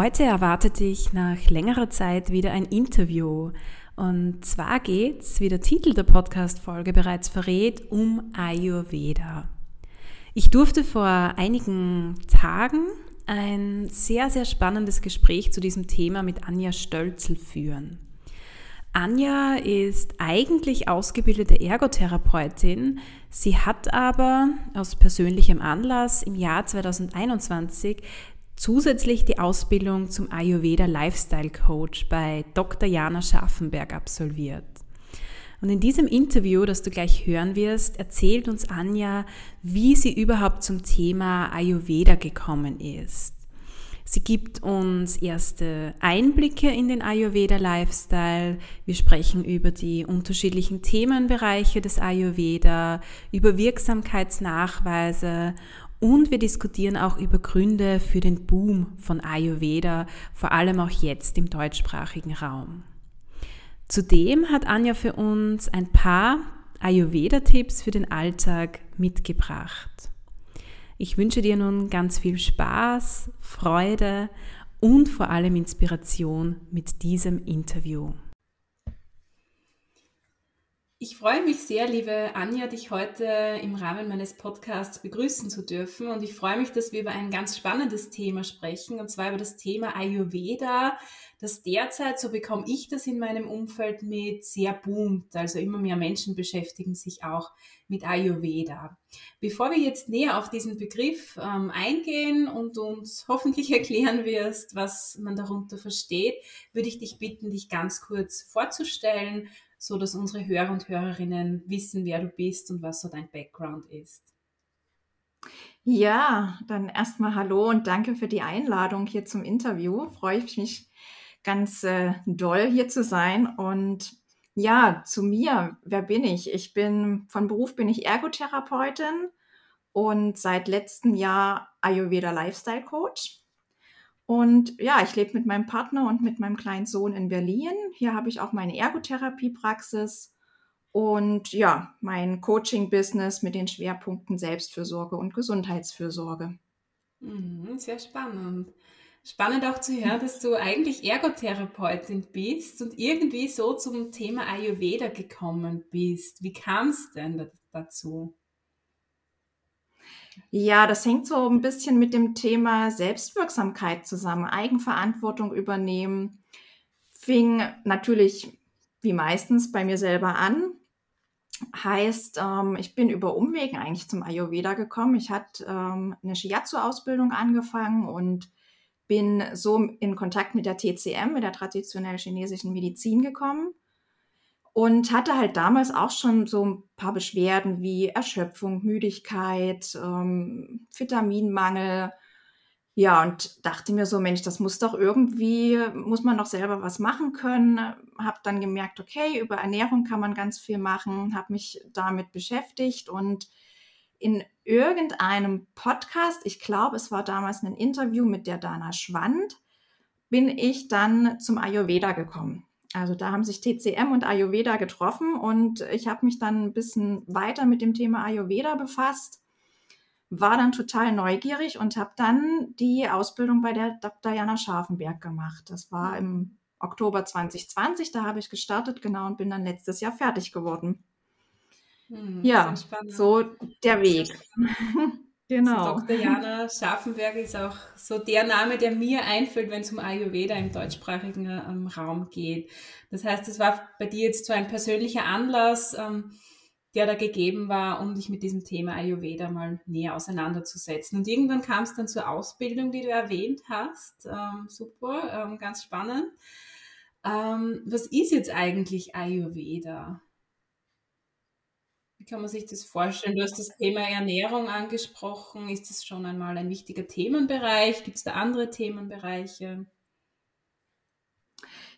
Heute erwartet dich nach längerer Zeit wieder ein Interview. Und zwar geht es, wie der Titel der Podcast-Folge bereits verrät, um Ayurveda. Ich durfte vor einigen Tagen ein sehr, sehr spannendes Gespräch zu diesem Thema mit Anja Stölzel führen. Anja ist eigentlich ausgebildete Ergotherapeutin. Sie hat aber aus persönlichem Anlass im Jahr 2021 zusätzlich die Ausbildung zum Ayurveda Lifestyle Coach bei Dr. Jana Scharfenberg absolviert. Und in diesem Interview, das du gleich hören wirst, erzählt uns Anja, wie sie überhaupt zum Thema Ayurveda gekommen ist. Sie gibt uns erste Einblicke in den Ayurveda Lifestyle. Wir sprechen über die unterschiedlichen Themenbereiche des Ayurveda, über Wirksamkeitsnachweise und wir diskutieren auch über Gründe für den Boom von Ayurveda, vor allem auch jetzt im deutschsprachigen Raum. Zudem hat Anja für uns ein paar Ayurveda-Tipps für den Alltag mitgebracht. Ich wünsche dir nun ganz viel Spaß, Freude und vor allem Inspiration mit diesem Interview. Ich freue mich sehr, liebe Anja, dich heute im Rahmen meines Podcasts begrüßen zu dürfen. Und ich freue mich, dass wir über ein ganz spannendes Thema sprechen, und zwar über das Thema Ayurveda, das derzeit, so bekomme ich das in meinem Umfeld mit, sehr boomt. Also immer mehr Menschen beschäftigen sich auch mit Ayurveda. Bevor wir jetzt näher auf diesen Begriff ähm, eingehen und uns hoffentlich erklären wirst, was man darunter versteht, würde ich dich bitten, dich ganz kurz vorzustellen so dass unsere Hörer und Hörerinnen wissen, wer du bist und was so dein Background ist. Ja, dann erstmal hallo und danke für die Einladung hier zum Interview. Freue ich mich ganz äh, doll hier zu sein und ja, zu mir, wer bin ich? Ich bin von Beruf bin ich Ergotherapeutin und seit letztem Jahr Ayurveda Lifestyle Coach. Und ja, ich lebe mit meinem Partner und mit meinem kleinen Sohn in Berlin. Hier habe ich auch meine Ergotherapiepraxis und ja, mein Coaching-Business mit den Schwerpunkten Selbstfürsorge und Gesundheitsfürsorge. Mhm, sehr spannend. Spannend auch zu hören, dass du eigentlich Ergotherapeutin bist und irgendwie so zum Thema Ayurveda gekommen bist. Wie kam es denn dazu? Ja, das hängt so ein bisschen mit dem Thema Selbstwirksamkeit zusammen. Eigenverantwortung übernehmen fing natürlich wie meistens bei mir selber an. Heißt, ähm, ich bin über Umwegen eigentlich zum Ayurveda gekommen. Ich hatte ähm, eine Shiatsu-Ausbildung angefangen und bin so in Kontakt mit der TCM, mit der traditionell chinesischen Medizin gekommen und hatte halt damals auch schon so ein paar Beschwerden wie Erschöpfung, Müdigkeit, ähm, Vitaminmangel. Ja, und dachte mir so, Mensch, das muss doch irgendwie, muss man doch selber was machen können. Habe dann gemerkt, okay, über Ernährung kann man ganz viel machen, habe mich damit beschäftigt und in irgendeinem Podcast, ich glaube, es war damals ein Interview mit der Dana Schwand, bin ich dann zum Ayurveda gekommen. Also da haben sich TCM und Ayurveda getroffen und ich habe mich dann ein bisschen weiter mit dem Thema Ayurveda befasst, war dann total neugierig und habe dann die Ausbildung bei der Dr. Jana Scharfenberg gemacht. Das war im Oktober 2020, da habe ich gestartet, genau, und bin dann letztes Jahr fertig geworden. Hm, ja, so der Weg. Genau. Also Dr. Jana Scharfenberg ist auch so der Name, der mir einfällt, wenn es um Ayurveda im deutschsprachigen ähm, Raum geht. Das heißt, es war bei dir jetzt so ein persönlicher Anlass, ähm, der da gegeben war, um dich mit diesem Thema Ayurveda mal näher auseinanderzusetzen. Und irgendwann kam es dann zur Ausbildung, die du erwähnt hast. Ähm, super, ähm, ganz spannend. Ähm, was ist jetzt eigentlich Ayurveda? Kann man sich das vorstellen? Du hast das Thema Ernährung angesprochen. Ist das schon einmal ein wichtiger Themenbereich? Gibt es da andere Themenbereiche?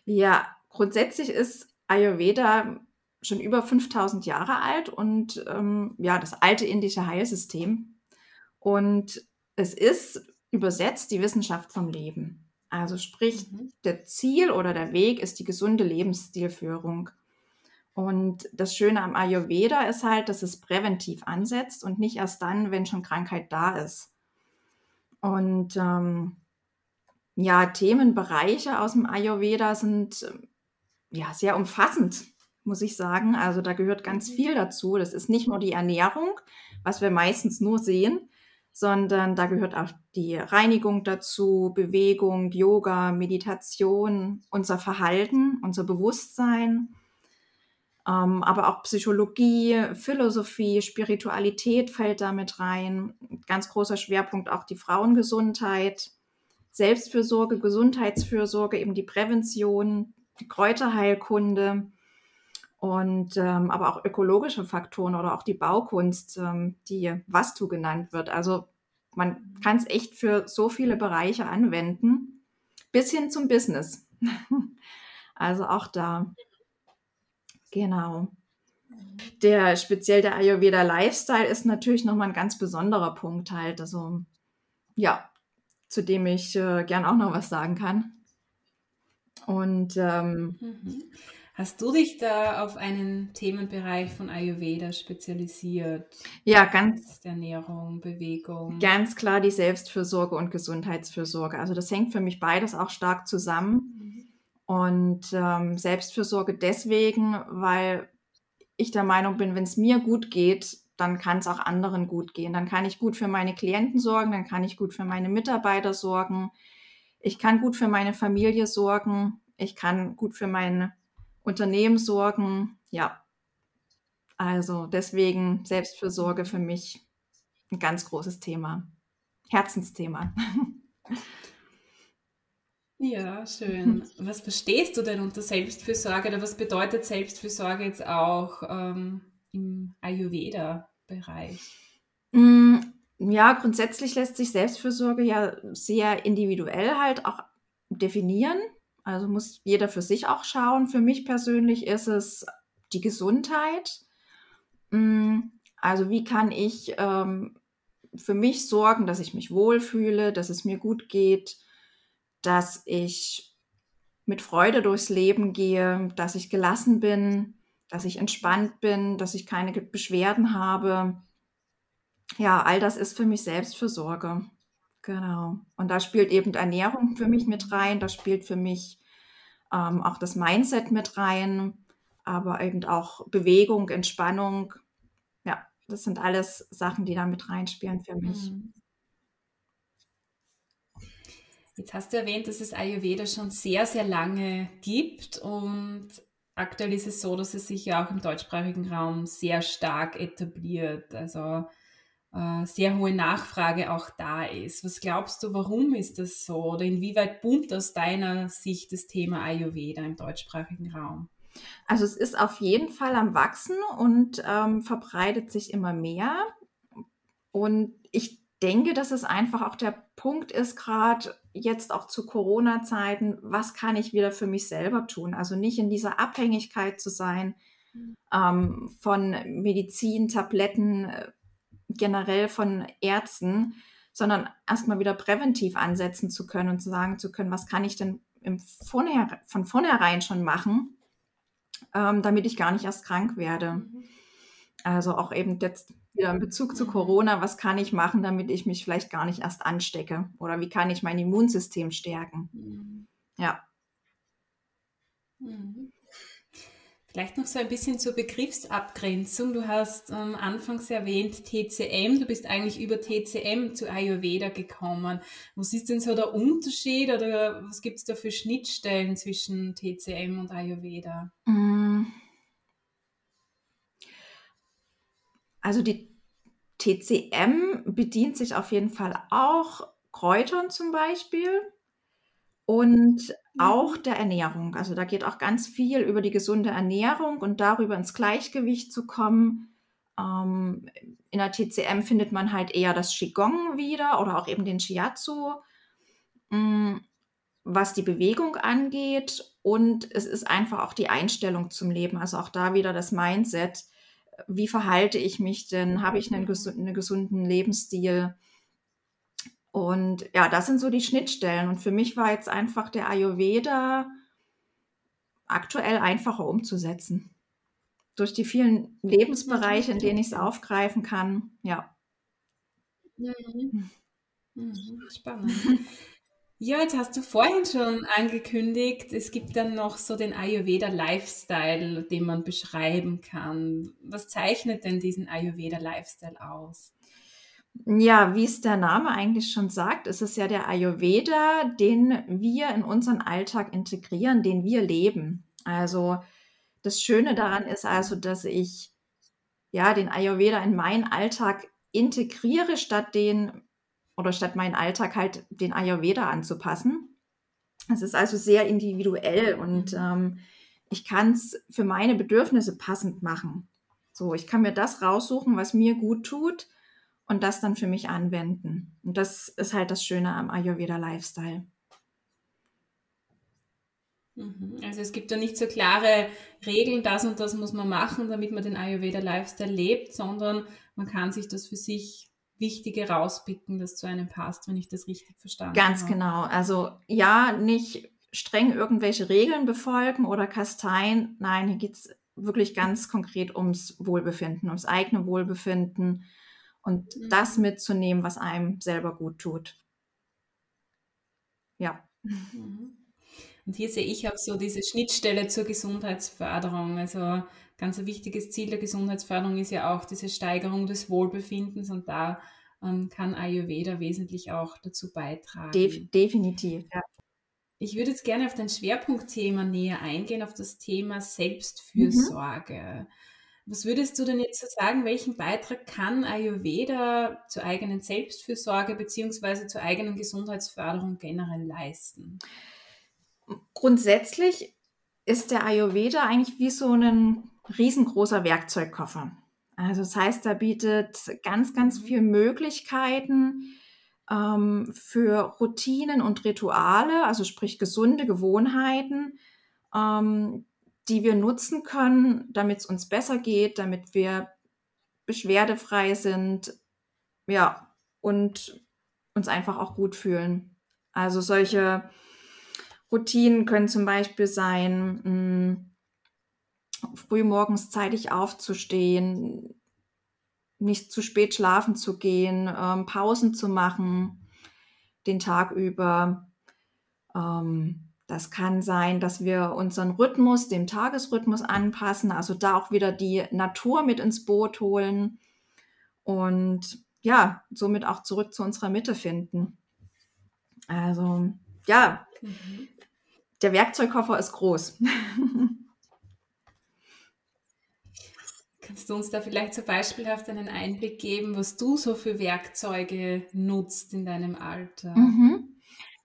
Ja, grundsätzlich ist Ayurveda schon über 5000 Jahre alt und ähm, ja, das alte indische Heilsystem. Und es ist übersetzt die Wissenschaft vom Leben. Also sprich, mhm. der Ziel oder der Weg ist die gesunde Lebensstilführung. Und das Schöne am Ayurveda ist halt, dass es präventiv ansetzt und nicht erst dann, wenn schon Krankheit da ist. Und ähm, ja, Themenbereiche aus dem Ayurveda sind ähm, ja sehr umfassend, muss ich sagen. Also da gehört ganz mhm. viel dazu. Das ist nicht nur die Ernährung, was wir meistens nur sehen, sondern da gehört auch die Reinigung dazu, Bewegung, Yoga, Meditation, unser Verhalten, unser Bewusstsein, ähm, aber auch Psychologie, Philosophie, Spiritualität fällt damit rein. Ganz großer Schwerpunkt auch die Frauengesundheit, Selbstfürsorge, Gesundheitsfürsorge, eben die Prävention, die Kräuterheilkunde und ähm, aber auch ökologische Faktoren oder auch die Baukunst, ähm, die Vastu genannt wird. Also man kann es echt für so viele Bereiche anwenden, bis hin zum Business. also auch da. Genau. Der speziell der Ayurveda Lifestyle ist natürlich nochmal ein ganz besonderer Punkt halt. Also ja, zu dem ich äh, gern auch noch was sagen kann. Und ähm, mhm. Hast du dich da auf einen Themenbereich von Ayurveda spezialisiert? Ja, ganz. Ernährung, Bewegung. Ganz klar die Selbstfürsorge und Gesundheitsfürsorge. Also das hängt für mich beides auch stark zusammen. Mhm. Und ähm, Selbstfürsorge deswegen, weil ich der Meinung bin, wenn es mir gut geht, dann kann es auch anderen gut gehen. Dann kann ich gut für meine Klienten sorgen, dann kann ich gut für meine Mitarbeiter sorgen. Ich kann gut für meine Familie sorgen. Ich kann gut für mein Unternehmen sorgen. Ja, also deswegen Selbstfürsorge für mich ein ganz großes Thema. Herzensthema. Ja, schön. Was verstehst du denn unter Selbstfürsorge oder was bedeutet Selbstfürsorge jetzt auch ähm, im Ayurveda-Bereich? Mm, ja, grundsätzlich lässt sich Selbstfürsorge ja sehr individuell halt auch definieren. Also muss jeder für sich auch schauen. Für mich persönlich ist es die Gesundheit. Mm, also wie kann ich ähm, für mich sorgen, dass ich mich wohlfühle, dass es mir gut geht, dass ich mit Freude durchs Leben gehe, dass ich gelassen bin, dass ich entspannt bin, dass ich keine Beschwerden habe. Ja, all das ist für mich Selbstfürsorge. Genau. Und da spielt eben Ernährung für mich mit rein, da spielt für mich ähm, auch das Mindset mit rein, aber eben auch Bewegung, Entspannung. Ja, das sind alles Sachen, die da mit reinspielen für mich. Mhm. Jetzt hast du erwähnt, dass es Ayurveda schon sehr, sehr lange gibt und aktuell ist es so, dass es sich ja auch im deutschsprachigen Raum sehr stark etabliert. Also äh, sehr hohe Nachfrage auch da ist. Was glaubst du, warum ist das so? Oder inwieweit boomt aus deiner Sicht das Thema Ayurveda im deutschsprachigen Raum? Also es ist auf jeden Fall am Wachsen und ähm, verbreitet sich immer mehr. Und ich denke, dass es einfach auch der Punkt ist, gerade jetzt auch zu Corona-Zeiten, was kann ich wieder für mich selber tun? Also nicht in dieser Abhängigkeit zu sein mhm. ähm, von Medizin, Tabletten, äh, generell von Ärzten, sondern erstmal wieder präventiv ansetzen zu können und zu sagen zu können, was kann ich denn im Vorher von vornherein schon machen, ähm, damit ich gar nicht erst krank werde. Mhm. Also auch eben jetzt wieder in Bezug zu Corona, was kann ich machen, damit ich mich vielleicht gar nicht erst anstecke? Oder wie kann ich mein Immunsystem stärken? Mhm. Ja. Mhm. Vielleicht noch so ein bisschen zur Begriffsabgrenzung. Du hast ähm, anfangs erwähnt TCM. Du bist eigentlich über TCM zu Ayurveda gekommen. Was ist denn so der Unterschied oder was gibt es da für Schnittstellen zwischen TCM und Ayurveda? Mm. Also die TCM bedient sich auf jeden Fall auch Kräutern zum Beispiel und auch mhm. der Ernährung. Also da geht auch ganz viel über die gesunde Ernährung und darüber ins Gleichgewicht zu kommen. Ähm, in der TCM findet man halt eher das Qigong wieder oder auch eben den Shiatsu, mm, was die Bewegung angeht. Und es ist einfach auch die Einstellung zum Leben. Also auch da wieder das Mindset. Wie verhalte ich mich denn? Habe ich einen, gesunden, einen gesunden Lebensstil? Und ja, das sind so die Schnittstellen. Und für mich war jetzt einfach der Ayurveda aktuell einfacher umzusetzen. Durch die vielen Lebensbereiche, in denen ich es aufgreifen kann. Ja. Mhm. Mhm. Spannend. Ja, jetzt hast du vorhin schon angekündigt, es gibt dann noch so den Ayurveda Lifestyle, den man beschreiben kann. Was zeichnet denn diesen Ayurveda Lifestyle aus? Ja, wie es der Name eigentlich schon sagt, ist es ja der Ayurveda, den wir in unseren Alltag integrieren, den wir leben. Also das Schöne daran ist also, dass ich ja den Ayurveda in meinen Alltag integriere, statt den oder statt meinen Alltag halt den Ayurveda anzupassen. Es ist also sehr individuell und ähm, ich kann es für meine Bedürfnisse passend machen. So, ich kann mir das raussuchen, was mir gut tut und das dann für mich anwenden. Und das ist halt das Schöne am Ayurveda Lifestyle. Mhm. Also es gibt da nicht so klare Regeln, das und das muss man machen, damit man den Ayurveda Lifestyle lebt, sondern man kann sich das für sich Wichtige rauspicken, das zu einem passt, wenn ich das richtig verstanden habe. Ganz genau. Also ja, nicht streng irgendwelche Regeln befolgen oder kasteien. Nein, hier geht es wirklich ganz konkret ums Wohlbefinden, ums eigene Wohlbefinden und mhm. das mitzunehmen, was einem selber gut tut. Ja. Mhm. Und hier sehe ich auch so diese Schnittstelle zur Gesundheitsförderung. Also ganz ein wichtiges Ziel der Gesundheitsförderung ist ja auch diese Steigerung des Wohlbefindens und da ähm, kann Ayurveda wesentlich auch dazu beitragen. Def definitiv, ja. Ich würde jetzt gerne auf dein Schwerpunktthema näher eingehen, auf das Thema Selbstfürsorge. Mhm. Was würdest du denn jetzt so sagen, welchen Beitrag kann Ayurveda zur eigenen Selbstfürsorge bzw. zur eigenen Gesundheitsförderung generell leisten? Grundsätzlich ist der Ayurveda eigentlich wie so ein riesengroßer Werkzeugkoffer. Also das heißt, er bietet ganz, ganz mhm. viele Möglichkeiten ähm, für Routinen und Rituale, also sprich gesunde Gewohnheiten, ähm, die wir nutzen können, damit es uns besser geht, damit wir beschwerdefrei sind, ja, und uns einfach auch gut fühlen. Also solche Routinen können zum Beispiel sein, mh, hm, früh morgens zeitig aufzustehen, nicht zu spät schlafen zu gehen, ähm, Pausen zu machen, den Tag über. Ähm, das kann sein, dass wir unseren Rhythmus dem Tagesrhythmus anpassen, also da auch wieder die Natur mit ins Boot holen und ja, somit auch zurück zu unserer Mitte finden. Also ja, mhm. Der Werkzeugkoffer ist groß. Kannst du uns da vielleicht so beispielhaft einen Einblick geben, was du so für Werkzeuge nutzt in deinem Alter? Mhm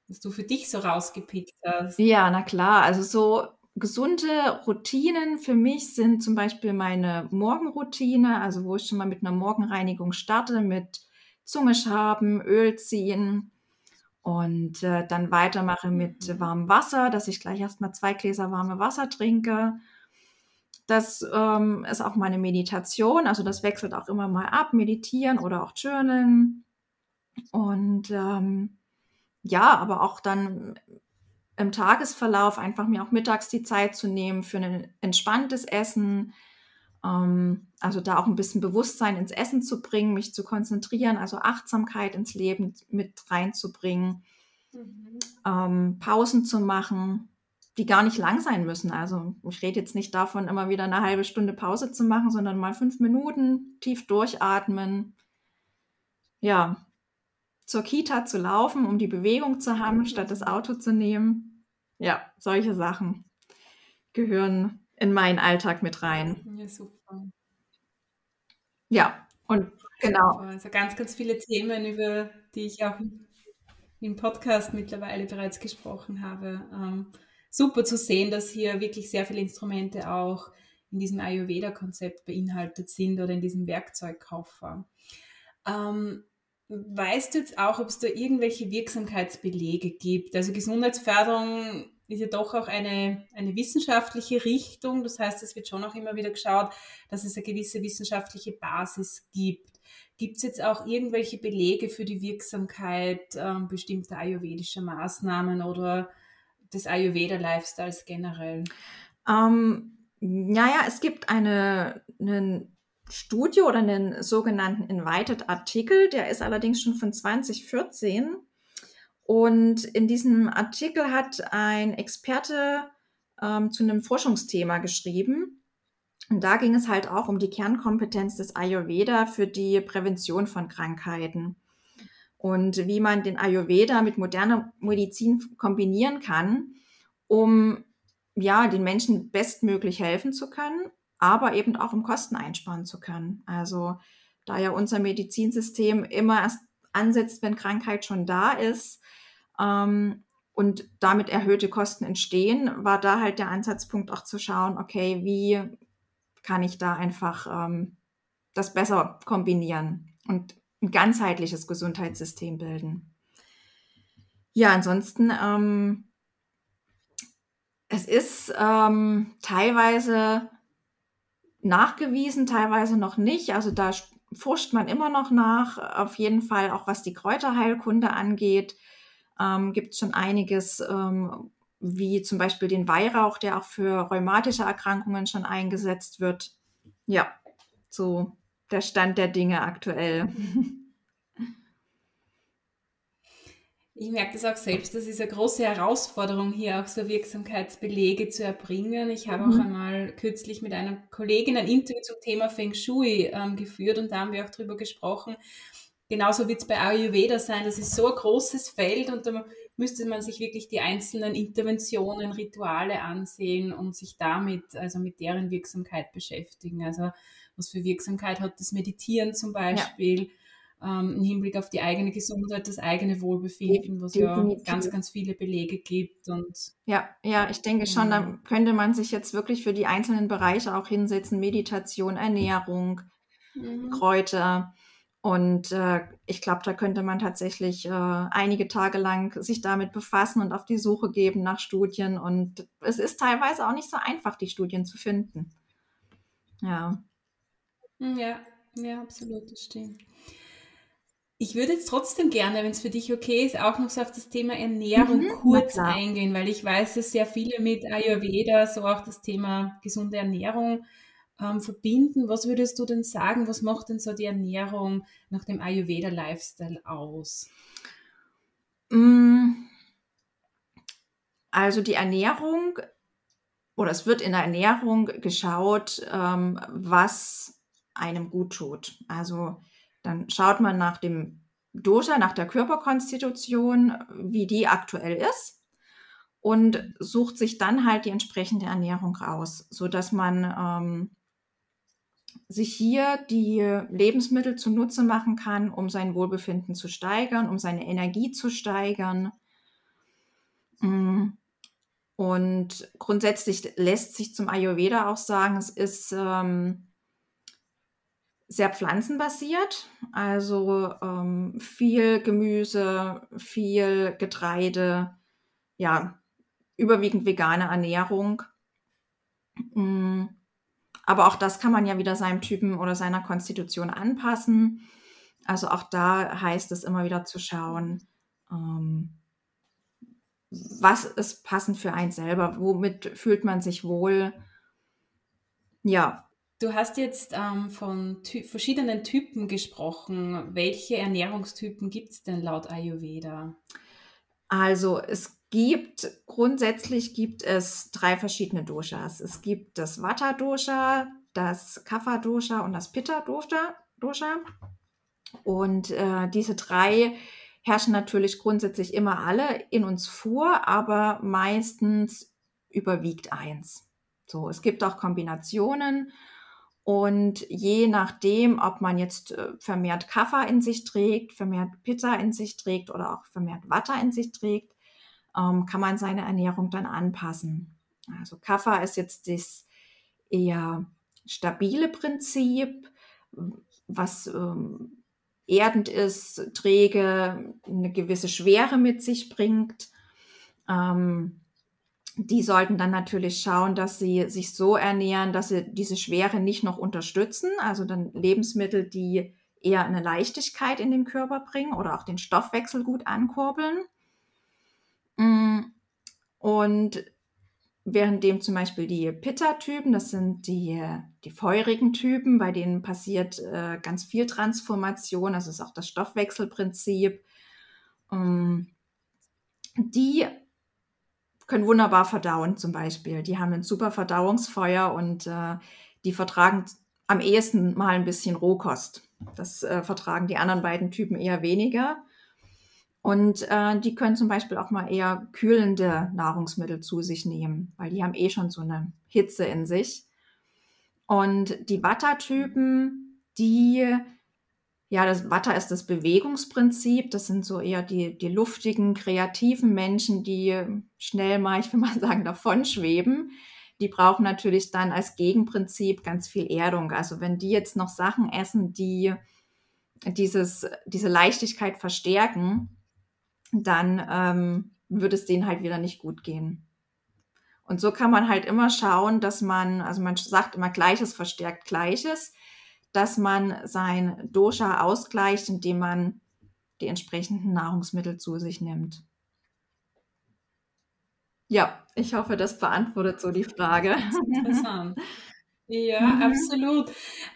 was du für dich so rausgepickt hast. Ja, na klar. Also so gesunde Routinen für mich sind zum Beispiel meine Morgenroutine, also wo ich schon mal mit einer Morgenreinigung starte, mit Zunge schaben, Öl ziehen und äh, dann weitermache mit mhm. warmem Wasser, dass ich gleich erstmal zwei Gläser warme Wasser trinke. Das ähm, ist auch meine Meditation, also das wechselt auch immer mal ab, meditieren oder auch journalen. Und ähm, ja, aber auch dann im Tagesverlauf einfach mir auch mittags die Zeit zu nehmen für ein entspanntes Essen. Ähm, also da auch ein bisschen Bewusstsein ins Essen zu bringen, mich zu konzentrieren, also Achtsamkeit ins Leben mit reinzubringen, mhm. ähm, Pausen zu machen, die gar nicht lang sein müssen. Also ich rede jetzt nicht davon, immer wieder eine halbe Stunde Pause zu machen, sondern mal fünf Minuten tief durchatmen. Ja, zur Kita zu laufen, um die Bewegung zu haben, statt das Auto zu nehmen. Ja, solche Sachen gehören in meinen Alltag mit rein. Ja, super. Ja. Und genau. Also ganz, ganz viele Themen, über die ich auch im Podcast mittlerweile bereits gesprochen habe. Ähm, super zu sehen, dass hier wirklich sehr viele Instrumente auch in diesem Ayurveda-Konzept beinhaltet sind oder in diesem Werkzeugkoffer. Ähm, weißt du jetzt auch, ob es da irgendwelche Wirksamkeitsbelege gibt? Also Gesundheitsförderung ist ja doch auch eine, eine wissenschaftliche Richtung. Das heißt, es wird schon auch immer wieder geschaut, dass es eine gewisse wissenschaftliche Basis gibt. Gibt es jetzt auch irgendwelche Belege für die Wirksamkeit ähm, bestimmter ayurvedischer Maßnahmen oder des Ayurveda-Lifestyles generell? Ähm, naja, es gibt eine, eine Studie oder einen sogenannten Invited Artikel, der ist allerdings schon von 2014. Und in diesem Artikel hat ein Experte ähm, zu einem Forschungsthema geschrieben. Und da ging es halt auch um die Kernkompetenz des Ayurveda für die Prävention von Krankheiten und wie man den Ayurveda mit moderner Medizin kombinieren kann, um ja den Menschen bestmöglich helfen zu können, aber eben auch um Kosten einsparen zu können. Also da ja unser Medizinsystem immer erst ansetzt, wenn Krankheit schon da ist ähm, und damit erhöhte Kosten entstehen, war da halt der Ansatzpunkt auch zu schauen, okay, wie kann ich da einfach ähm, das besser kombinieren und ein ganzheitliches Gesundheitssystem bilden. Ja, ansonsten, ähm, es ist ähm, teilweise nachgewiesen, teilweise noch nicht. Also da forscht man immer noch nach. Auf jeden Fall auch was die Kräuterheilkunde angeht, ähm, gibt es schon einiges, ähm, wie zum Beispiel den Weihrauch, der auch für rheumatische Erkrankungen schon eingesetzt wird. Ja, so der Stand der Dinge aktuell. Ich merke das auch selbst, das ist eine große Herausforderung, hier auch so Wirksamkeitsbelege zu erbringen. Ich habe mhm. auch einmal kürzlich mit einer Kollegin ein Interview zum Thema Feng Shui ähm, geführt und da haben wir auch darüber gesprochen. Genauso wird es bei Ayurveda sein. Das ist so ein großes Feld und da müsste man sich wirklich die einzelnen Interventionen, Rituale ansehen und sich damit, also mit deren Wirksamkeit beschäftigen. Also was für Wirksamkeit hat das Meditieren zum Beispiel? Ja ähm, im Hinblick auf die eigene Gesundheit, das eigene Wohlbefinden, was Definitiv. ja ganz, ganz viele Belege gibt. Und ja, ja, ich denke schon, da ähm, könnte man sich jetzt wirklich für die einzelnen Bereiche auch hinsetzen, Meditation, Ernährung, mhm. Kräuter. Und äh, ich glaube, da könnte man tatsächlich äh, einige Tage lang sich damit befassen und auf die Suche geben nach Studien. Und es ist teilweise auch nicht so einfach, die Studien zu finden. Ja. Ja, ja, absolut, das stimmt. Ich würde jetzt trotzdem gerne, wenn es für dich okay ist, auch noch so auf das Thema Ernährung mhm, kurz eingehen, weil ich weiß, dass sehr viele mit Ayurveda so auch das Thema gesunde Ernährung ähm, verbinden. Was würdest du denn sagen, was macht denn so die Ernährung nach dem Ayurveda-Lifestyle aus? Mm. Also die Ernährung, oder es wird in der Ernährung geschaut, ähm, was einem gut tut. Also dann schaut man nach dem Dosha, nach der Körperkonstitution, wie die aktuell ist und sucht sich dann halt die entsprechende Ernährung aus, sodass man ähm, sich hier die Lebensmittel zunutze machen kann, um sein Wohlbefinden zu steigern, um seine Energie zu steigern. Mm. Und grundsätzlich lässt sich zum Ayurveda auch sagen, es ist ähm, sehr pflanzenbasiert, also ähm, viel Gemüse, viel Getreide, ja, überwiegend vegane Ernährung. Mm, aber auch das kann man ja wieder seinem Typen oder seiner Konstitution anpassen. Also auch da heißt es immer wieder zu schauen, ähm, was ist passend für einen selber, womit fühlt man sich wohl. Ja, Du hast jetzt ähm, von ty verschiedenen Typen gesprochen. Welche Ernährungstypen gibt es denn laut Ayurveda? Also es gibt, grundsätzlich gibt es drei verschiedene Doshas. Es gibt das Vata-Dosha, das Kapha-Dosha und das Pitta-Dosha. Dosha. Und äh, diese drei herrschen natürlich grundsätzlich immer alle in uns vor, aber meistens überwiegt eins. So, es gibt auch Kombinationen Und je nachdem, ob man jetzt äh, vermehrt Kaffer in sich trägt, vermehrt Pitta in sich trägt oder auch vermehrt Watter in sich trägt, ähm, kann man seine Ernährung dann anpassen. Also Kaffer ist jetzt das eher stabile Prinzip, was ähm, erdend ist, träge, eine gewisse Schwere mit sich bringt. Ähm, die sollten dann natürlich schauen, dass sie sich so ernähren, dass sie diese Schwere nicht noch unterstützen. Also dann Lebensmittel, die eher eine Leichtigkeit in den Körper bringen oder auch den Stoffwechsel gut ankurbeln. Mm, und währenddem zum Beispiel die Pitta-Typen, das sind die, die feurigen Typen, bei denen passiert äh, ganz viel Transformation, das ist auch das Stoffwechselprinzip. Ähm, die können wunderbar verdauen zum Beispiel. Die haben ein super Verdauungsfeuer und äh, die vertragen am ehesten mal ein bisschen Rohkost. Das äh, vertragen die anderen beiden Typen eher weniger. Und äh, die können zum Beispiel auch mal eher kühlende Nahrungsmittel zu sich nehmen, weil die haben eh schon so eine Hitze in sich. Und die Watter-Typen, die ja, das Watter ist das Bewegungsprinzip. Das sind so eher die, die luftigen, kreativen Menschen, die schnell mal, ich will mal sagen, davon schweben. Die brauchen natürlich dann als Gegenprinzip ganz viel Erdung. Also wenn die jetzt noch Sachen essen, die dieses, diese Leichtigkeit verstärken, dann ähm, wird es denen halt wieder nicht gut gehen. Und so kann man halt immer schauen, dass man, also man sagt immer Gleiches verstärkt Gleiches dass man sein Dosha ausgleicht, indem man die entsprechenden Nahrungsmittel zu sich nimmt. Ja, ich hoffe, das beantwortet so die Frage. Interessant. Ja, mhm. absolut.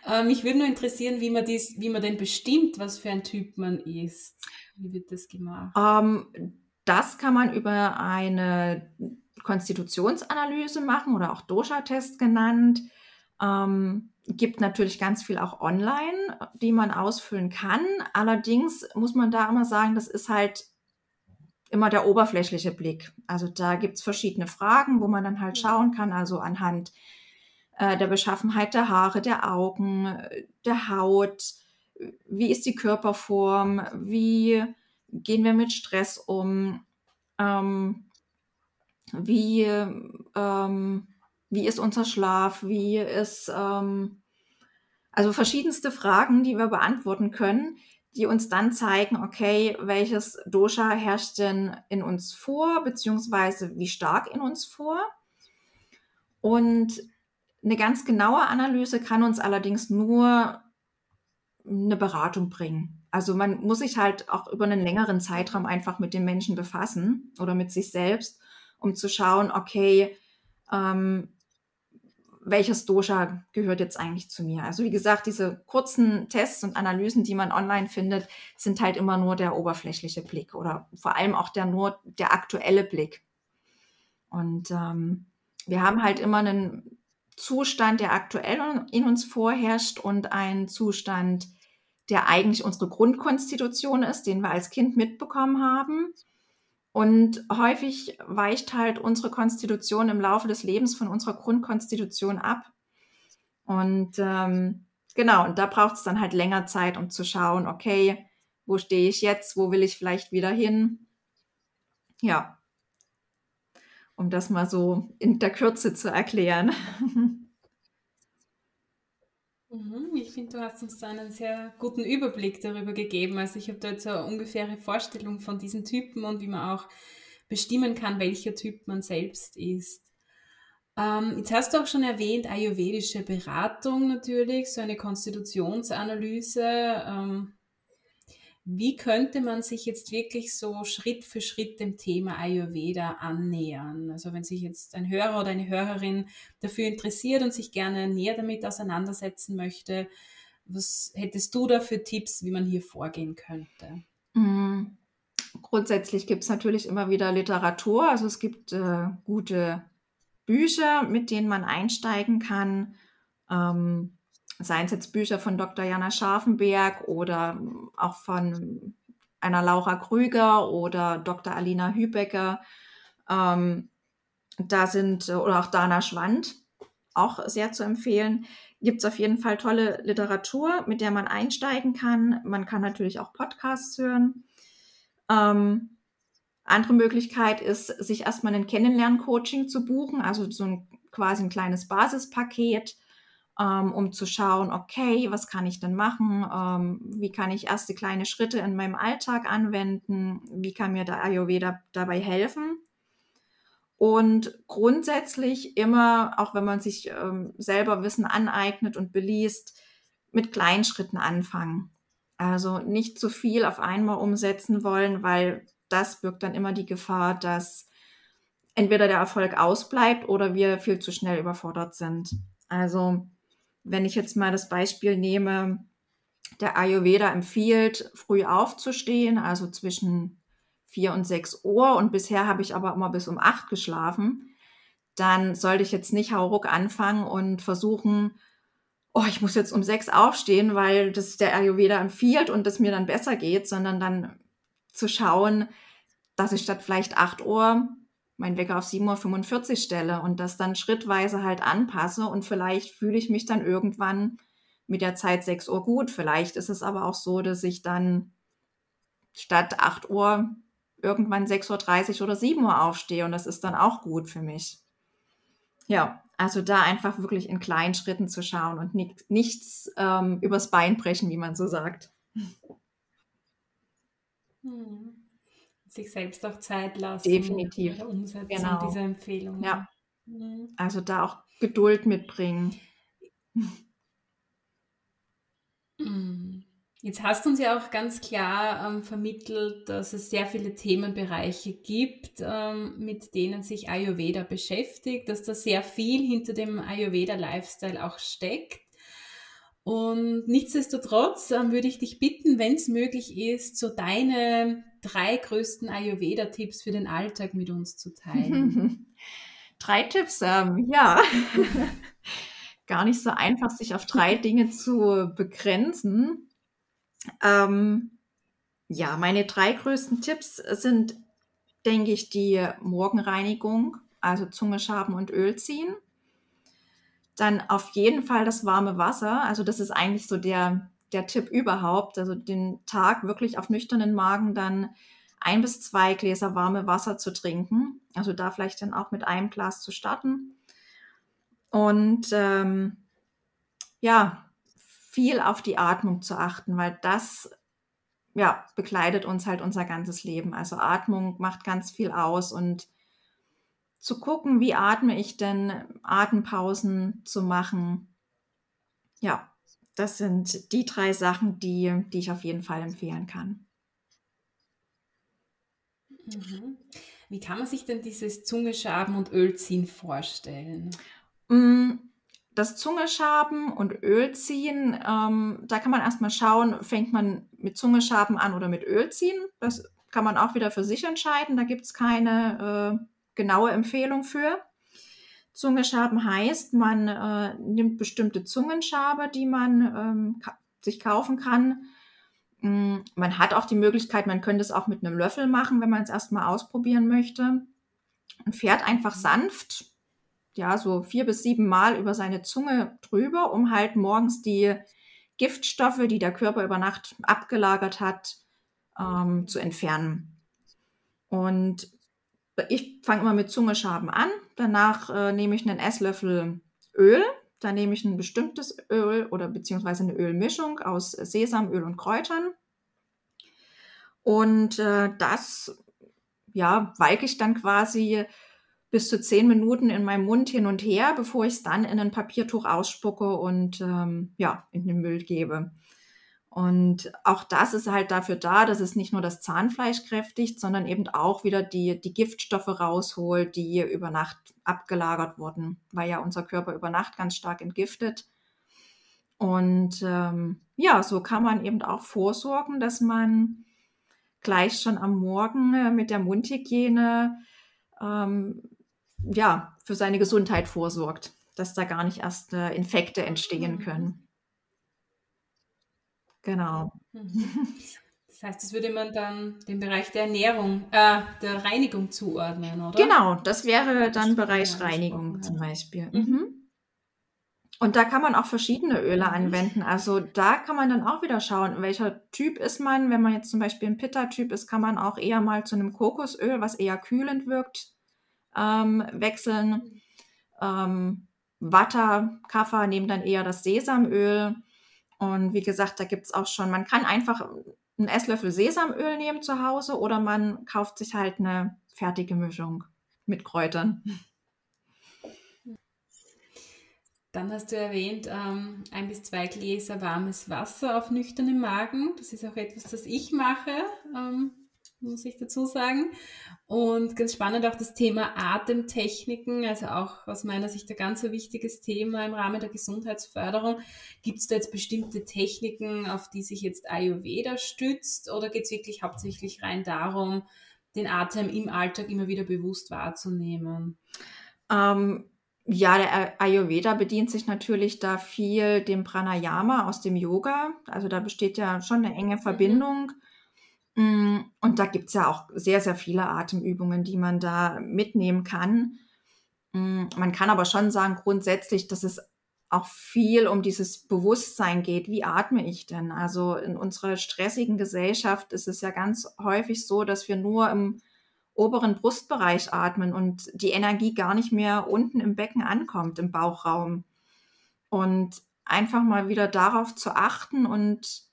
Ähm, mich würde nur interessieren, wie man, dies, wie man denn bestimmt, was für ein Typ man ist. Wie wird das gemacht? Ähm, das kann man über eine Konstitutionsanalyse machen oder auch Dosha-Test genannt. Ähm, gibt natürlich ganz viel auch online, die man ausfüllen kann. Allerdings muss man da immer sagen, das ist halt immer der oberflächliche Blick. Also da gibt es verschiedene Fragen, wo man dann halt schauen kann, also anhand äh, der Beschaffenheit der Haare, der Augen, der Haut, wie ist die Körperform, wie gehen wir mit Stress um, ähm, wie ähm, wie ist unser Schlaf? Wie ist, ähm, also verschiedenste Fragen, die wir beantworten können, die uns dann zeigen, okay, welches Dosha herrscht denn in uns vor, beziehungsweise wie stark in uns vor. Und eine ganz genaue Analyse kann uns allerdings nur eine Beratung bringen. Also man muss sich halt auch über einen längeren Zeitraum einfach mit dem Menschen befassen oder mit sich selbst, um zu schauen, okay, ähm, welches Dosha gehört jetzt eigentlich zu mir. Also wie gesagt, diese kurzen Tests und Analysen, die man online findet, sind halt immer nur der oberflächliche Blick oder vor allem auch der nur der aktuelle Blick. Und ähm, wir haben halt immer einen Zustand, der aktuell in uns vorherrscht und einen Zustand, der eigentlich unsere Grundkonstitution ist, den wir als Kind mitbekommen haben. Und häufig weicht halt unsere Konstitution im Laufe des Lebens von unserer Grundkonstitution ab. Und ähm, genau, und da braucht es dann halt länger Zeit, um zu schauen, okay, wo stehe ich jetzt, wo will ich vielleicht wieder hin? Ja, um das mal so in der Kürze zu erklären. Mhm, ich finde, du hast uns da einen sehr guten Überblick darüber gegeben. Also ich habe da jetzt eine ungefähre Vorstellung von diesen Typen und wie man auch bestimmen kann, welcher Typ man selbst ist. Ähm, jetzt hast du auch schon erwähnt, ayurvedische Beratung natürlich, so eine Konstitutionsanalyse. Ähm, wie könnte man sich jetzt wirklich so Schritt für Schritt dem Thema Ayurveda annähern? Also wenn sich jetzt ein Hörer oder eine Hörerin dafür interessiert und sich gerne näher damit auseinandersetzen möchte, was hättest du da für Tipps, wie man hier vorgehen könnte? Mhm. Grundsätzlich gibt es natürlich immer wieder Literatur. Also es gibt äh, gute Bücher, mit denen man einsteigen kann. Ähm, seien es jetzt Bücher von Dr. Jana Scharfenberg oder auch von einer Laura Krüger oder Dr. Alina Hübecker. Ähm, da sind, oder auch Dana Schwand, auch sehr zu empfehlen. Gibt es auf jeden Fall tolle Literatur, mit der man einsteigen kann. Man kann natürlich auch Podcasts hören. Ähm, andere Möglichkeit ist, sich erstmal ein Kennenlern-Coaching zu buchen, also so ein quasi ein kleines Basispaket, ähm, um zu schauen, okay, was kann ich denn machen? Ähm, wie kann ich erste kleine Schritte in meinem Alltag anwenden? Wie kann mir der Ayurveda dabei helfen? Und grundsätzlich immer, auch wenn man sich ähm, selber Wissen aneignet und beliest, mit kleinen Schritten anfangen. Also nicht zu viel auf einmal umsetzen wollen, weil das birgt dann immer die Gefahr, dass entweder der Erfolg ausbleibt oder wir viel zu schnell überfordert sind. Also wenn ich jetzt mal das Beispiel nehme, der Ayurveda empfiehlt, früh aufzustehen, also zwischen vier und sechs Uhr. Und bisher habe ich aber immer bis um acht geschlafen, dann sollte ich jetzt nicht hauruck anfangen und versuchen, oh, ich muss jetzt um sechs aufstehen, weil das der Ayurveda empfiehlt und es mir dann besser geht, sondern dann zu schauen, dass ich statt vielleicht acht Uhr mein Wecker auf 7.45 Uhr stelle und das dann schrittweise halt anpasse und vielleicht fühle ich mich dann irgendwann mit der Zeit 6 Uhr gut. Vielleicht ist es aber auch so, dass ich dann statt 8 Uhr irgendwann 6.30 Uhr oder 7 Uhr aufstehe und das ist dann auch gut für mich. Ja, also da einfach wirklich in kleinen Schritten zu schauen und nicht, nichts ähm, übers Bein brechen, wie man so sagt. Hm sich selbst auch Zeit lassen. Definitiv. Bei der Umsetzung genau. dieser Empfehlung. Ja. Mhm. Also da auch Geduld mitbringen. Mhm. Jetzt hast du uns ja auch ganz klar ähm, vermittelt, dass es sehr viele Themenbereiche gibt, ähm, mit denen sich Ayurveda beschäftigt, dass da sehr viel hinter dem Ayurveda-Lifestyle auch steckt. Und nichtsdestotrotz ähm, würde ich dich bitten, wenn es möglich ist, so deine drei größten Ayurveda-Tipps für den Alltag mit uns zu teilen. drei Tipps, ähm, ja. Gar nicht so einfach, sich auf drei Dinge zu begrenzen. Ähm, ja, meine drei größten Tipps sind, denke ich, die Morgenreinigung, also Zunge schaben und Öl ziehen. Dann auf jeden Fall das warme Wasser. Also das ist eigentlich so der, der Tipp überhaupt. Also den Tag wirklich auf nüchternen Magen dann ein bis zwei Gläser warme Wasser zu trinken. Also da vielleicht dann auch mit einem Glas zu starten. Und ähm, ja, viel auf die Atmung zu achten, weil das ja, begleitet uns halt unser ganzes Leben. Also Atmung macht ganz viel aus und zu gucken, wie atme ich denn, Atempausen zu machen. Ja, das sind die drei Sachen, die, die ich auf jeden Fall empfehlen kann. Mhm. Wie kann man sich denn dieses Zungeschaben und Ölziehen vorstellen? Mm, das Zungeschaben und Ölziehen, ähm, da kann man erstmal schauen, fängt man mit Zungeschaben an oder mit Ölziehen. Das kann man auch wieder für sich entscheiden. Da gibt es keine äh, genaue Empfehlung für. Zungenschaben heißt, man äh, nimmt bestimmte Zungenschabe, die man ähm, ka sich kaufen kann. Mm, man hat auch die Möglichkeit, man könnte es auch mit einem Löffel machen, wenn man es erstmal ausprobieren möchte. Und fährt einfach sanft, ja, so vier bis sieben Mal über seine Zunge drüber, um halt morgens die Giftstoffe, die der Körper über Nacht abgelagert hat, ähm, zu entfernen. Und ich fange immer mit Zungeschaben an. Danach äh, nehme ich einen Esslöffel Öl. Dann nehme ich ein bestimmtes Öl oder beziehungsweise eine Ölmischung aus Sesamöl und Kräutern. Und äh, das ja, walke ich dann quasi bis zu zehn Minuten in meinem Mund hin und her, bevor ich es dann in ein Papiertuch ausspucke und ähm, ja, in den Müll gebe. Und auch das ist halt dafür da, dass es nicht nur das Zahnfleisch kräftigt, sondern eben auch wieder die, die Giftstoffe rausholt, die über Nacht abgelagert wurden, weil ja unser Körper über Nacht ganz stark entgiftet. Und ähm, ja, so kann man eben auch vorsorgen, dass man gleich schon am Morgen äh, mit der Mundhygiene ähm, ja, für seine Gesundheit vorsorgt, dass da gar nicht erst äh, Infekte entstehen mhm. können. Genau. Mhm. Das heißt, das würde man dann dem Bereich der Ernährung, äh, der Reinigung zuordnen, oder? Genau, das wäre dann Bereich Reinigung zum Beispiel. Mhm. Und da kann man auch verschiedene Öle mhm. anwenden. Also da kann man dann auch wieder schauen, welcher Typ ist man. Wenn man jetzt zum Beispiel ein Pitta-Typ ist, kann man auch eher mal zu einem Kokosöl, was eher kühlend wirkt, ähm, wechseln. Ähm, Watter, Kaffer nehmen dann eher das Sesamöl. Und wie gesagt, da gibt es auch schon, man kann einfach einen Esslöffel Sesamöl nehmen zu Hause oder man kauft sich halt eine fertige Mischung mit Kräutern. Dann hast du erwähnt, ähm, ein bis zwei Gläser warmes Wasser auf nüchternem Magen. Das ist auch etwas, das ich mache, ähm, muss ich dazu sagen. Und ganz spannend auch das Thema Atemtechniken, also auch aus meiner Sicht ein ganz wichtiges Thema im Rahmen der Gesundheitsförderung. Gibt es da jetzt bestimmte Techniken, auf die sich jetzt Ayurveda stützt oder geht es wirklich hauptsächlich rein darum, den Atem im Alltag immer wieder bewusst wahrzunehmen? Ähm, ja, der Ayurveda bedient sich natürlich da viel dem Pranayama aus dem Yoga. Also da besteht ja schon eine enge mhm. Verbindung. Mhm. Und da gibt es ja auch sehr, sehr viele Atemübungen, die man da mitnehmen kann. Mm, man kann aber schon sagen, grundsätzlich, dass es auch viel um dieses Bewusstsein geht. Wie atme ich denn? Also in unserer stressigen Gesellschaft ist es ja ganz häufig so, dass wir nur im oberen Brustbereich atmen und die Energie gar nicht mehr unten im Becken ankommt, im Bauchraum. Und einfach mal wieder darauf zu achten und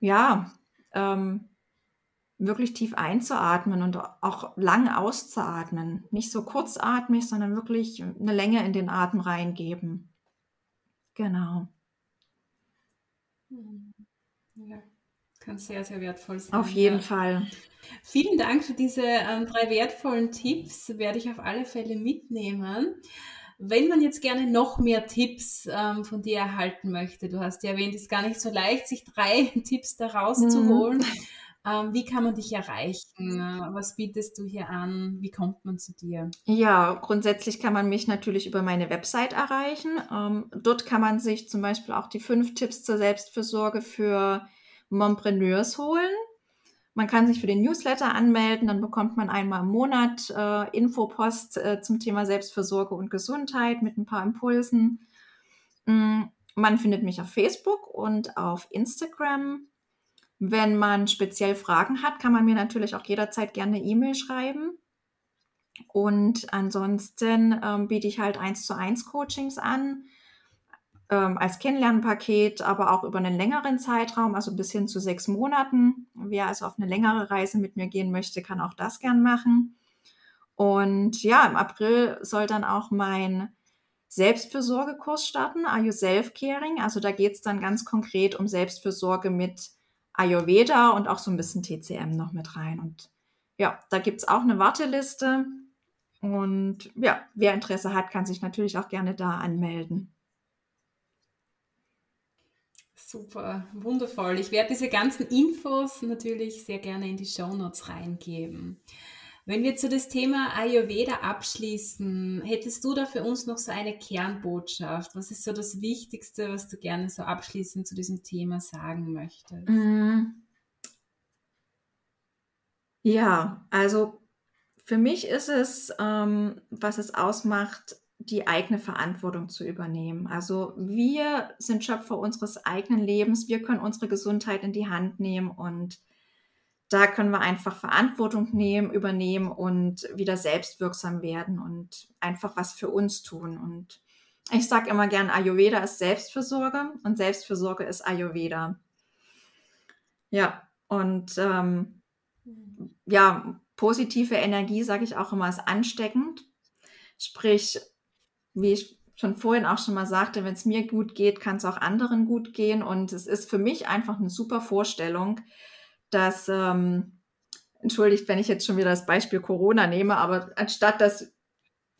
ja, ähm, wirklich tief einzuatmen und auch lang auszuatmen. Nicht so kurzatmig, sondern wirklich eine Länge in den Atem reingeben. Genau. Ja, kann sehr, sehr wertvoll sein. Auf jeden ja. Fall. Vielen Dank für diese ähm, drei wertvollen Tipps, werde ich auf alle Fälle mitnehmen. Wenn man jetzt gerne noch mehr Tipps ähm, von dir erhalten möchte, du hast ja erwähnt, es ist gar nicht so leicht, sich drei Tipps da rauszuholen. Mhm. Ähm, wie kann man dich erreichen? Was bietest du hier an? Wie kommt man zu dir? Ja, grundsätzlich kann man mich natürlich über meine Website erreichen. Ähm, dort kann man sich zum Beispiel auch die fünf Tipps zur Selbstfürsorge für Mompreneurs holen. Man kann sich für den Newsletter anmelden, dann bekommt man einmal im Monat äh, Infopost äh, zum Thema Selbstversorge und Gesundheit mit ein paar Impulsen. Mm, man findet mich auf Facebook und auf Instagram. Wenn man speziell Fragen hat, kann man mir natürlich auch jederzeit gerne eine E-Mail schreiben. Und ansonsten ähm, biete ich halt eins zu eins Coachings an ähm, als Kennenlernpaket, aber auch über einen längeren Zeitraum, also bis hin zu sechs Monaten. Wer also auf eine längere Reise mit mir gehen möchte, kann auch das gern machen. Und ja, im April soll dann auch mein Selbstfürsorgekurs starten, Are You Self-Caring? Also da geht es dann ganz konkret um Selbstfürsorge mit Ayurveda und auch so ein bisschen TCM noch mit rein. Und ja, da gibt es auch eine Warteliste. Und ja, wer Interesse hat, kann sich natürlich auch gerne da anmelden. Super, wundervoll. Ich werde diese ganzen Infos natürlich sehr gerne in die Show Notes reingeben. Wenn wir zu das Thema Ayurveda abschließen, hättest du da für uns noch so eine Kernbotschaft? Was ist so das Wichtigste, was du gerne so abschließend zu diesem Thema sagen möchtest? Mm. Ja, also für mich ist es, ähm, was es ausmacht, die eigene Verantwortung zu übernehmen. Also wir sind Schöpfer unseres eigenen Lebens, wir können unsere Gesundheit in die Hand nehmen und da können wir einfach Verantwortung nehmen, übernehmen und wieder selbstwirksam werden und einfach was für uns tun. Und ich sage immer gern, Ayurveda ist Selbstfürsorge und Selbstfürsorge ist Ayurveda. Ja, und ähm, ja, positive Energie, sage ich auch immer, ist ansteckend. Sprich, wie ich schon vorhin auch schon mal sagte, wenn es mir gut geht, kann es auch anderen gut gehen. Und es ist für mich einfach eine super Vorstellung, dass, ähm, entschuldigt, wenn ich jetzt schon wieder das Beispiel Corona nehme, aber anstatt dass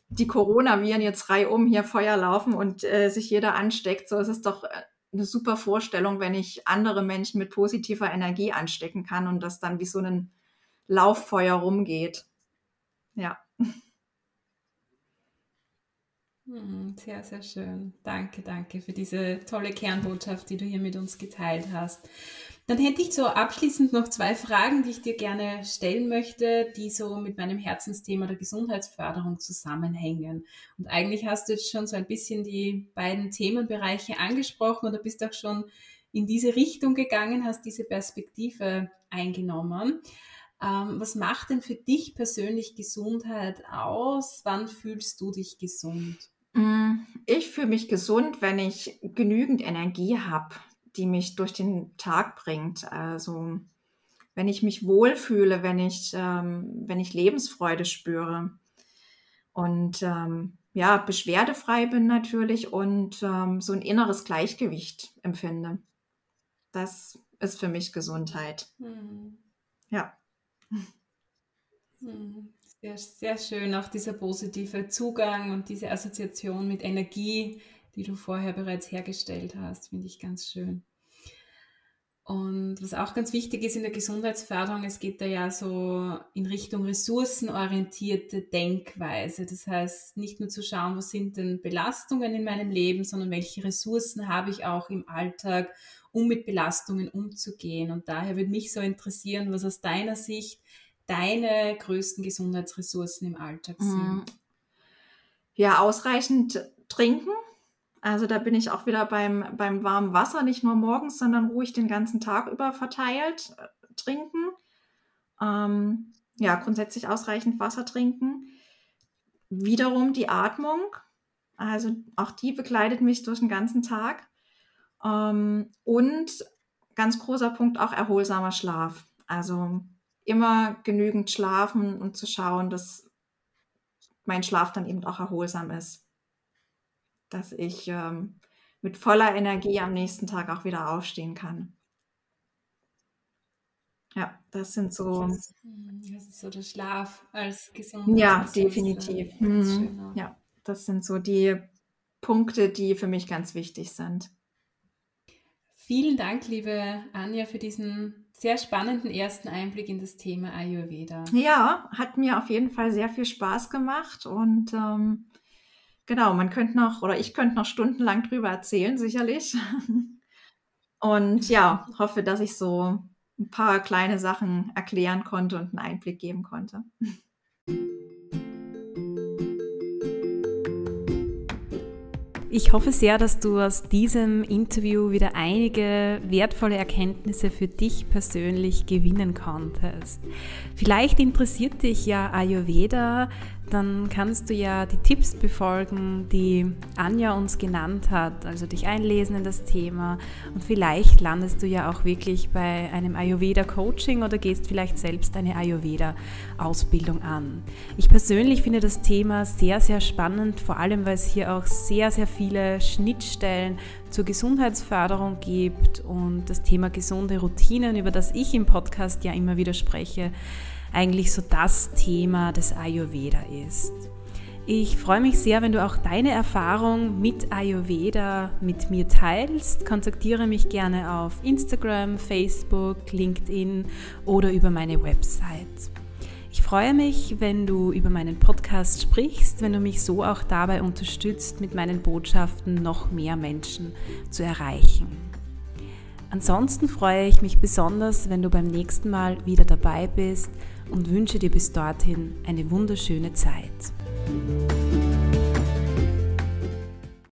die Coronaviren jetzt reihum hier Feuer laufen und äh, sich jeder ansteckt, so ist es doch äh, eine super Vorstellung, wenn ich andere Menschen mit positiver Energie anstecken kann und das dann wie so ein Lauffeuer rumgeht. Ja. Hm, sehr, sehr schön. Danke, danke für diese tolle Kernbotschaft, die du hier mit uns geteilt hast. Dann hätte ich so abschließend noch zwei Fragen, die ich dir gerne stellen möchte, die so mit meinem Herzensthema der Gesundheitsförderung zusammenhängen. Und eigentlich hast du jetzt schon so ein bisschen die beiden Themenbereiche angesprochen oder bist auch schon in diese Richtung gegangen, hast diese Perspektive eingenommen. Ähm, was macht denn für dich persönlich Gesundheit aus? Wann fühlst du dich gesund? Mm, ich fühle mich gesund, wenn ich genügend Energie habe, die mich durch den Tag bringt. Also wenn ich mich wohlfühle, wenn ich, ähm, wenn ich Lebensfreude spüre und ähm, ja, beschwerdefrei bin natürlich und ähm, so ein inneres Gleichgewicht empfinde. Das ist für mich Gesundheit. Hm. Ja. Hm. Sehr, sehr schön, auch dieser positive Zugang und diese Assoziation mit Energie, die du vorher bereits hergestellt hast, finde ich ganz schön. Und was auch ganz wichtig ist in der Gesundheitsförderung, es geht da ja so in Richtung ressourcenorientierte Denkweise. Das heißt, nicht nur zu schauen, was sind denn Belastungen in meinem Leben, sondern welche Ressourcen habe ich auch im Alltag, um mit Belastungen umzugehen. Und daher würde mich so interessieren, was aus deiner Sicht deine größten Gesundheitsressourcen im Alltag mhm. sind? Ja, ausreichend trinken. Also da bin ich auch wieder beim, beim warmen Wasser, nicht nur morgens, sondern ruhig den ganzen Tag über verteilt äh, trinken. Ähm, ja, grundsätzlich ausreichend Wasser trinken. Wiederum die Atmung. Also auch die begleitet mich durch den ganzen Tag. Ähm, und ganz großer Punkt auch erholsamer Schlaf. Also immer genügend schlafen und zu schauen, dass mein Schlaf dann eben auch erholsam ist. Dass ich ähm, mit voller Energie am nächsten Tag auch wieder aufstehen kann. Ja, das sind so. Das, das ist so der Schlaf als gesund. Ja, definitiv. Mhm. Ja, das sind so die Punkte, die für mich ganz wichtig sind. Vielen Dank, liebe Anja, für diesen sehr spannenden ersten Einblick in das Thema Ayurveda. Ja, hat mir auf jeden Fall sehr viel Spaß gemacht und ähm, genau, man könnte noch oder ich könnte noch stundenlang drüber erzählen, sicherlich. Und ja, hoffe, dass ich so ein paar kleine Sachen erklären konnte und einen Einblick geben konnte. Ich hoffe sehr, dass du aus diesem Interview wieder einige wertvolle Erkenntnisse für dich persönlich gewinnen konntest. Vielleicht interessiert dich ja Ayurveda, dann kannst du ja die Tipps befolgen, die Anja uns genannt hat, also dich einlesen in das Thema und vielleicht landest du ja auch wirklich bei einem Ayurveda-Coaching oder gehst vielleicht selbst eine Ayurveda-Ausbildung an. Ich persönlich finde das Thema sehr, sehr spannend, vor allem weil es hier auch sehr, sehr viele Schnittstellen zur Gesundheitsförderung gibt und das Thema gesunde Routinen, über das ich im Podcast ja immer wieder spreche, eigentlich so das Thema des Ayurveda ist. Ich freue mich sehr, wenn du auch deine Erfahrung mit Ayurveda mit mir teilst. Kontaktiere mich gerne auf Instagram, Facebook, LinkedIn oder über meine Website. Ich freue mich, wenn du über meinen Podcast sprichst, wenn du mich so auch dabei unterstützt, mit meinen Botschaften noch mehr Menschen zu erreichen. Ansonsten freue ich mich besonders, wenn du beim nächsten Mal wieder dabei bist und wünsche dir bis dorthin eine wunderschöne Zeit.